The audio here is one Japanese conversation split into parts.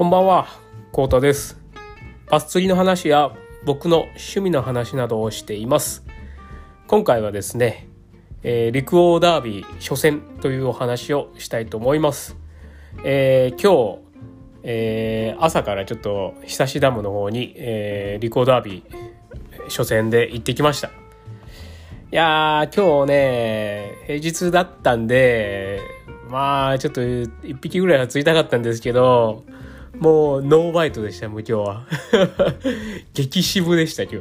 こんばんは、コウタです。バス釣りの話や僕の趣味の話などをしています。今回はですね、えー陸王ダービー初戦というお話をしたいと思います。えー今日、えー朝からちょっと久しダムの方に、えー陸王ダービー初戦で行ってきました。いやー、今日ね、平日だったんで、まあ、ちょっと一匹ぐらいは釣りたかったんですけど、もうノーバイトでした、もう今日は。激渋でした、今日。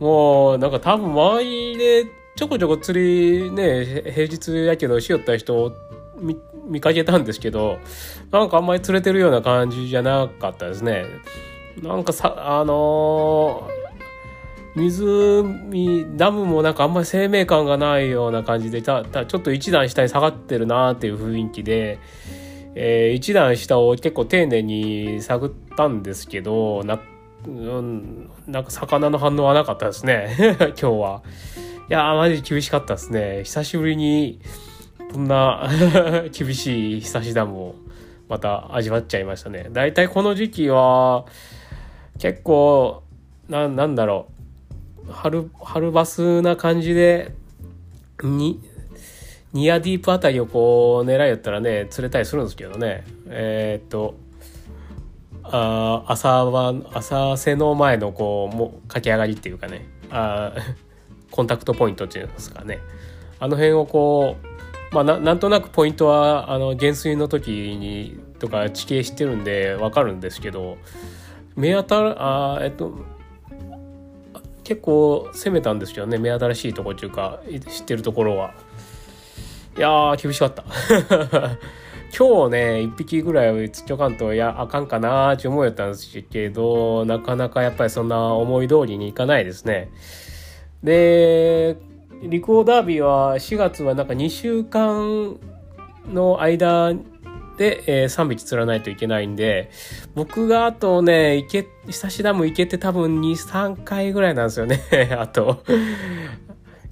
もう、なんか多分周りでちょこちょこ釣りね、平日やけどしよった人を見見かけたんですけど、なんかあんまり釣れてるような感じじゃなかったですね。なんかさ、あのー湖ダムもなんかあんまり生命感がないような感じでたたちょっと一段下に下がってるなっていう雰囲気で、えー一段下を結構丁寧に探ったんですけどな,、うん、なんか魚の反応はなかったですね 今日は。いやーマジ厳しかったですね久しぶりにこんな 厳しい久しダムをまた味わっちゃいましたね。だいたいこの時期は結構ななんだろう春春バスな感じでにニアディープあたりをこう狙いやったらね釣れたりするんですけどね。えーっとあ朝晩朝瀬の前のこうも駆け上がりっていうかね。あ コンタクトポイントっていうんですかね。あの辺をこうまあななんとなくポイントはあの減水の時にとか地形知ってるんでわかるんですけど目当たるあえっと結構攻めたんですけどね。目新しいとこっていうか知ってるところは。いやー厳しかった 今日ね1匹ぐらい釣っちょかんといやあかんかなーって思うやったんですけどなかなかやっぱりそんな思い通りにいかないですねで陸王ダービーは4月はなんか2週間の間で、えー3匹釣らないといけないんで、僕があとね、行け、久しダム行けて多分2、3回ぐらいなんですよね。あと。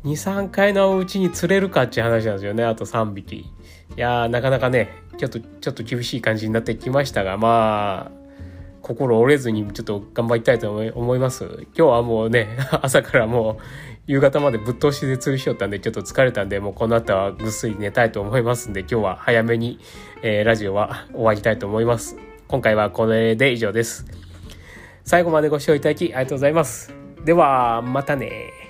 2、3回のうちに釣れるかっていう話なんですよね。あと3匹。いやー、なかなかね、ちょっと、ちょっと厳しい感じになってきましたが、まあ、心折れずにちょっと頑張りたいと思います。今日はもうね、朝からもう夕方までぶっ通しで釣りしよったんでちょっと疲れたんでもうこの後はぐっすり寝たいと思いますんで今日は早めに、えーラジオは終わりたいと思います。今回はこれで以上です。最後までご視聴いただきありがとうございます。では、またね